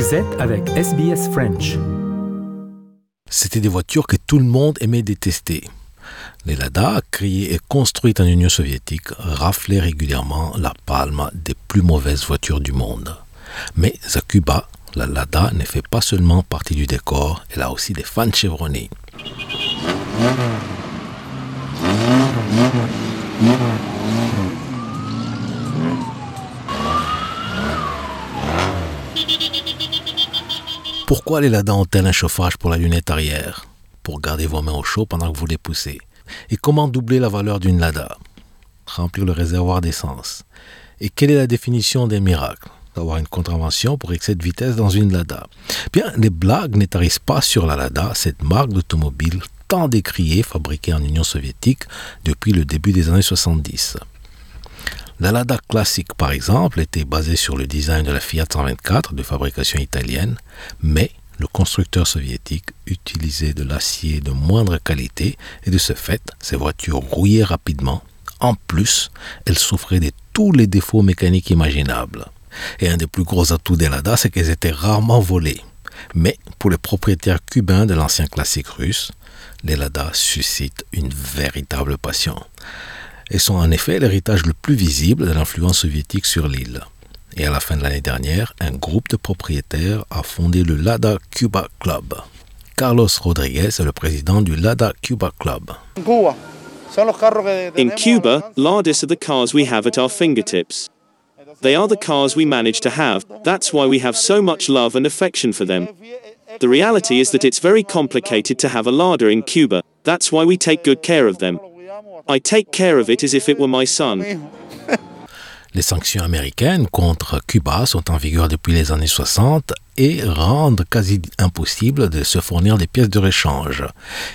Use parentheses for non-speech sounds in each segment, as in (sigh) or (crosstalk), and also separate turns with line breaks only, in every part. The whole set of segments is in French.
Vous êtes avec SBS French.
C'était des voitures que tout le monde aimait détester. Les Lada, créées et construites en Union soviétique, raflaient régulièrement la palme des plus mauvaises voitures du monde. Mais à Cuba, la Lada ne fait pas seulement partie du décor, elle a aussi des fans chevronnés. Pourquoi les Lada ont-elles un chauffage pour la lunette arrière? Pour garder vos mains au chaud pendant que vous les poussez. Et comment doubler la valeur d'une Lada? Remplir le réservoir d'essence. Et quelle est la définition des miracles? D'avoir une contravention pour excès de vitesse dans une Lada. Bien, les blagues n'étarissent pas sur la Lada, cette marque d'automobile tant décriée, fabriquée en Union soviétique depuis le début des années 70. La Lada classique, par exemple, était basée sur le design de la Fiat 124 de fabrication italienne, mais le constructeur soviétique utilisait de l'acier de moindre qualité et de ce fait, ces voitures rouillaient rapidement. En plus, elles souffraient de tous les défauts mécaniques imaginables. Et un des plus gros atouts des Lada, c'est qu'elles étaient rarement volées. Mais pour les propriétaires cubains de l'ancien classique russe, les Lada suscitent une véritable passion et sont en effet l'héritage le plus visible de l'influence soviétique sur l'île. Et à la fin de l'année dernière, un groupe de propriétaires a fondé le Lada Cuba Club. Carlos Rodriguez est le président du Lada Cuba Club.
In Cuba, Ladis are the cars we have at our fingertips. They are the cars we manage to have, that's why we have so much love and affection for them. The reality is that it's very complicated to have a Lada in Cuba, that's why we take good care of them. I take care of it as if it were my son. (laughs)
Les sanctions américaines contre Cuba sont en vigueur depuis les années 60 et rendent quasi impossible de se fournir des pièces de rechange.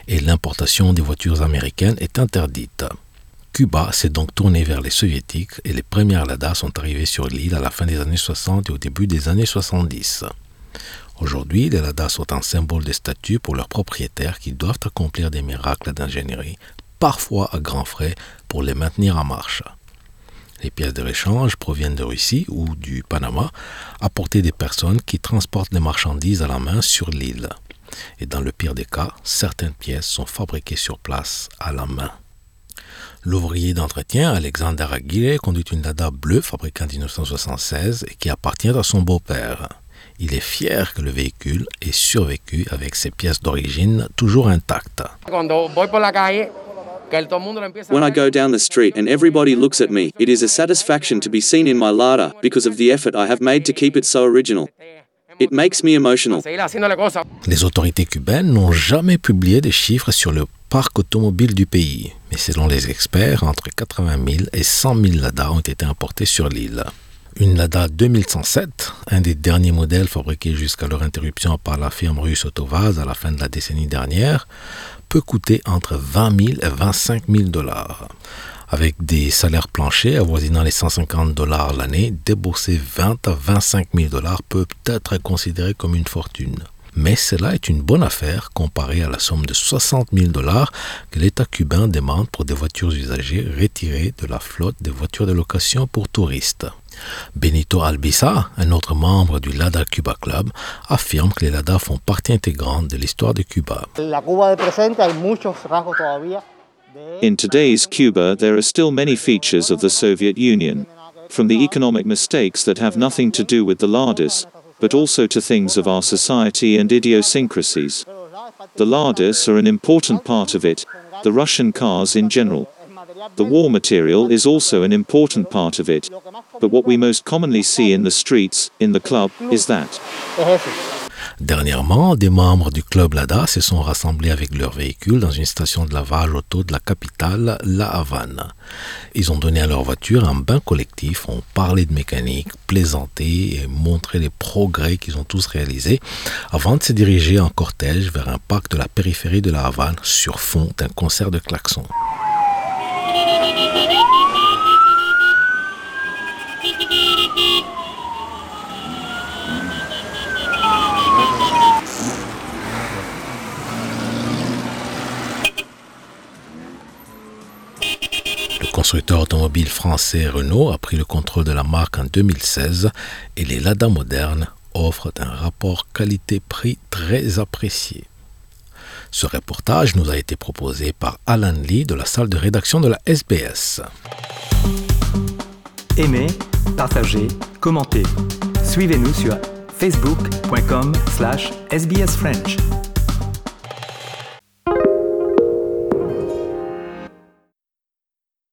Et l'importation des voitures américaines est interdite. Cuba s'est donc tourné vers les soviétiques et les premières Lada sont arrivées sur l'île à la fin des années 60 et au début des années 70. Aujourd'hui, les Lada sont un symbole de statut pour leurs propriétaires qui doivent accomplir des miracles d'ingénierie parfois à grands frais, pour les maintenir en marche. Les pièces de rechange proviennent de Russie ou du Panama, apportées des personnes qui transportent les marchandises à la main sur l'île. Et dans le pire des cas, certaines pièces sont fabriquées sur place à la main. L'ouvrier d'entretien Alexander Aguirre conduit une Lada bleue fabriquée en 1976 et qui appartient à son beau-père. Il est fier que le véhicule ait survécu avec ses pièces d'origine toujours intactes.
When I go down the street and everybody looks at me, it is a satisfaction to be seen in my Lada because of the effort I have made to keep it so original. It makes me emotional.
Les autorités cubaines n'ont jamais publié de chiffres sur le parc automobile du pays, mais selon les experts, entre 80 000 et 100 000 Lada ont été importés sur l'île. Une Lada 2107, un des derniers modèles fabriqués jusqu'à leur interruption par la firme russe Autovaz à la fin de la décennie dernière, peut coûter entre 20 000 et 25 000 dollars. Avec des salaires planchers avoisinant les 150 dollars l'année, débourser 20 à 25 000 dollars peut être considéré comme une fortune. Mais cela est une bonne affaire comparée à la somme de 60 000 dollars que l'État cubain demande pour des voitures usagées retirées de la flotte des voitures de location pour touristes. Benito Albiza, un autre membre du Lada Cuba Club, affirme que les Lada font partie intégrante de l'histoire de Cuba.
In today's Cuba, there are still many features of the Soviet Union, from the economic mistakes that have nothing to do with the Ladas, but also to things of our society and idiosyncrasies. The Ladas are an important part of it, the Russian cars in general. The war material is also an important part of it, but what we most commonly see in the streets, in the club, is that.
Dernièrement, des membres du club Lada se sont rassemblés avec leurs véhicules dans une station de lavage auto de la capitale, La Havane. Ils ont donné à leur voiture un bain collectif, ont parlé de mécanique, plaisanté et montré les progrès qu'ils ont tous réalisés avant de se diriger en cortège vers un parc de la périphérie de La Havane sur fond d'un concert de klaxons. Le constructeur automobile français Renault a pris le contrôle de la marque en 2016 et les Lada modernes offrent un rapport qualité-prix très apprécié. Ce reportage nous a été proposé par Alan Lee de la salle de rédaction de la SBS.
Aimez, partagez, commentez. Suivez-nous sur facebook.com/sbsfrench.